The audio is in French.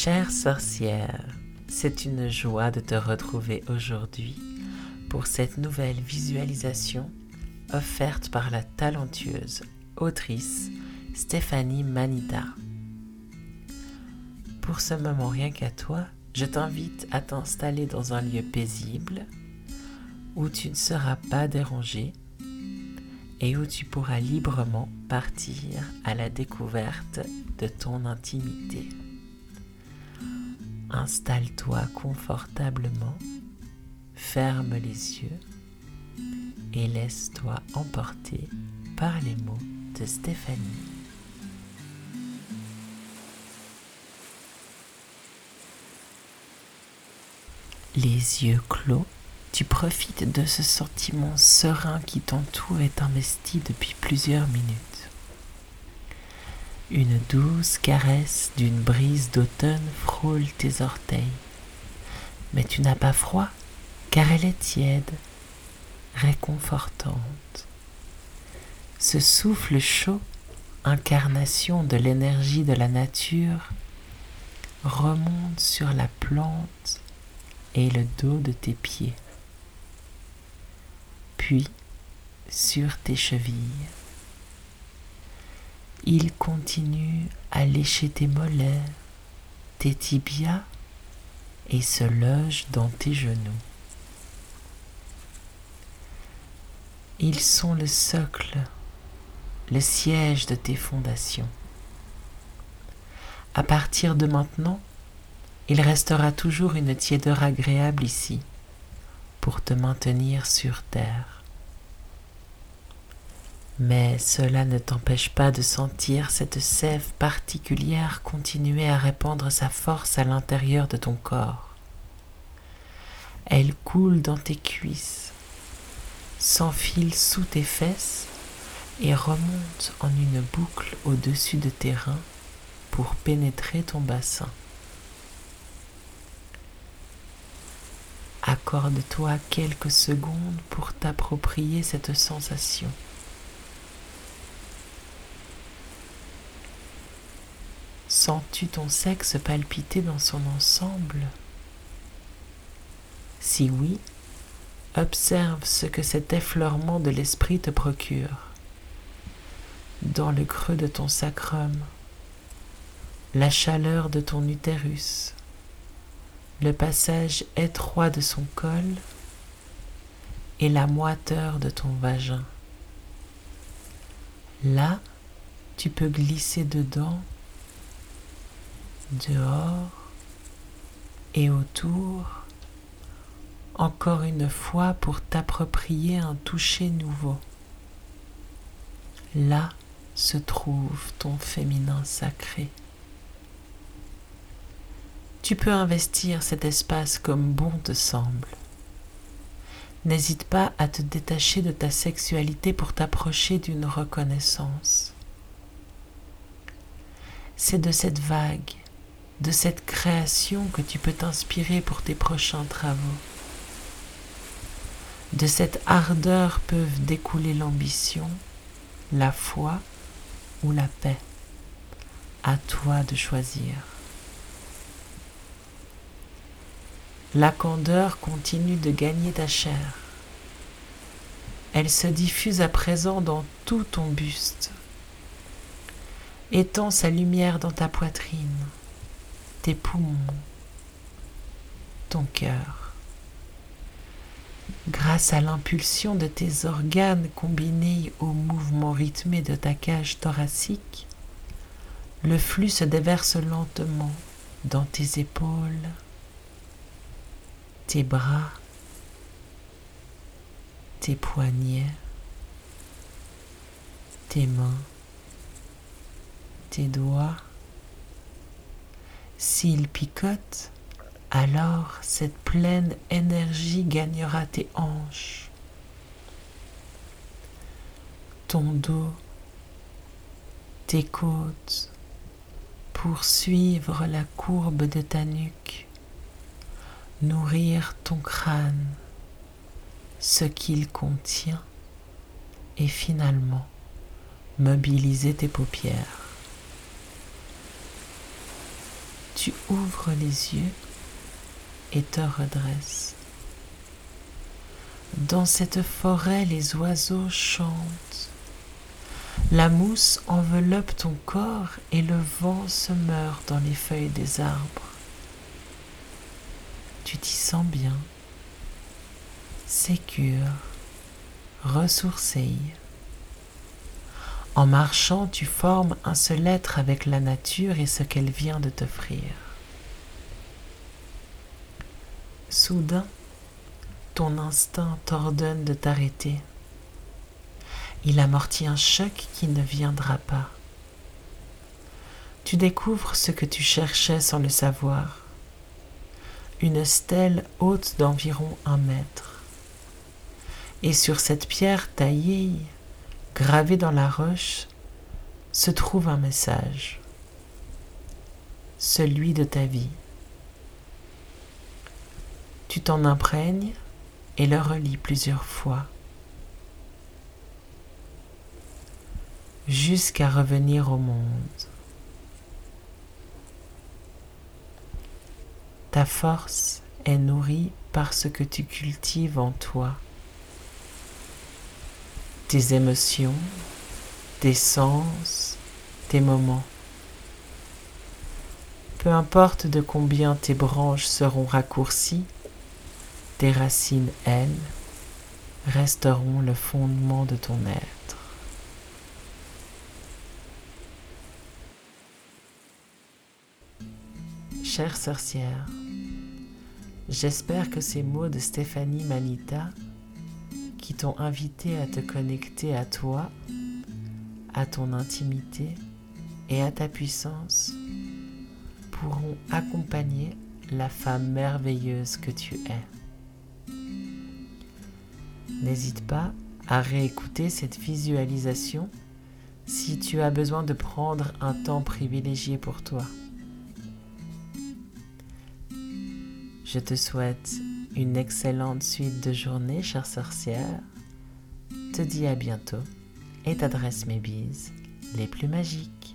Chère sorcière, c'est une joie de te retrouver aujourd'hui pour cette nouvelle visualisation offerte par la talentueuse autrice Stéphanie Manida. Pour ce moment rien qu'à toi, je t'invite à t'installer dans un lieu paisible où tu ne seras pas dérangé et où tu pourras librement partir à la découverte de ton intimité. Installe-toi confortablement, ferme les yeux et laisse-toi emporter par les mots de Stéphanie. Les yeux clos, tu profites de ce sentiment serein qui t'entoure et t'investit depuis plusieurs minutes. Une douce caresse d'une brise d'automne frôle tes orteils. Mais tu n'as pas froid, car elle est tiède, réconfortante. Ce souffle chaud, incarnation de l'énergie de la nature, remonte sur la plante et le dos de tes pieds, puis sur tes chevilles. Il continue à lécher tes mollets, tes tibias et se loge dans tes genoux. Ils sont le socle, le siège de tes fondations. À partir de maintenant, il restera toujours une tiédeur agréable ici pour te maintenir sur terre mais cela ne t'empêche pas de sentir cette sève particulière continuer à répandre sa force à l'intérieur de ton corps. Elle coule dans tes cuisses, s'enfile sous tes fesses et remonte en une boucle au-dessus de tes reins pour pénétrer ton bassin. Accorde-toi quelques secondes pour t'approprier cette sensation. Sens-tu ton sexe palpiter dans son ensemble? Si oui, observe ce que cet effleurement de l'esprit te procure. Dans le creux de ton sacrum, la chaleur de ton utérus, le passage étroit de son col et la moiteur de ton vagin. Là, tu peux glisser dedans dehors et autour, encore une fois pour t'approprier un toucher nouveau. Là se trouve ton féminin sacré. Tu peux investir cet espace comme bon te semble. N'hésite pas à te détacher de ta sexualité pour t'approcher d'une reconnaissance. C'est de cette vague de cette création que tu peux t'inspirer pour tes prochains travaux. De cette ardeur peuvent découler l'ambition, la foi ou la paix. À toi de choisir. La candeur continue de gagner ta chair. Elle se diffuse à présent dans tout ton buste. Étends sa lumière dans ta poitrine poumons, ton cœur. Grâce à l'impulsion de tes organes combinés au mouvement rythmé de ta cage thoracique, le flux se déverse lentement dans tes épaules, tes bras, tes poignets, tes mains, tes doigts, s'il picote, alors cette pleine énergie gagnera tes hanches, ton dos, tes côtes, pour suivre la courbe de ta nuque, nourrir ton crâne, ce qu'il contient, et finalement mobiliser tes paupières tu les yeux et te redresses. Dans cette forêt, les oiseaux chantent. La mousse enveloppe ton corps et le vent se meurt dans les feuilles des arbres. Tu t'y sens bien, sécure, ressourcée. En marchant, tu formes un seul être avec la nature et ce qu'elle vient de t'offrir. Soudain, ton instinct t'ordonne de t'arrêter. Il amortit un choc qui ne viendra pas. Tu découvres ce que tu cherchais sans le savoir. Une stèle haute d'environ un mètre. Et sur cette pierre taillée, gravée dans la roche, se trouve un message. Celui de ta vie. Tu t'en imprègnes et le relis plusieurs fois jusqu'à revenir au monde. Ta force est nourrie par ce que tu cultives en toi. Tes émotions, tes sens, tes moments. Peu importe de combien tes branches seront raccourcies, tes racines, elles, resteront le fondement de ton être. Chère sorcière, j'espère que ces mots de Stéphanie Manita, qui t'ont invité à te connecter à toi, à ton intimité et à ta puissance, pourront accompagner la femme merveilleuse que tu es. N'hésite pas à réécouter cette visualisation si tu as besoin de prendre un temps privilégié pour toi. Je te souhaite une excellente suite de journée, chère sorcière. Te dis à bientôt et t'adresse mes bises les plus magiques.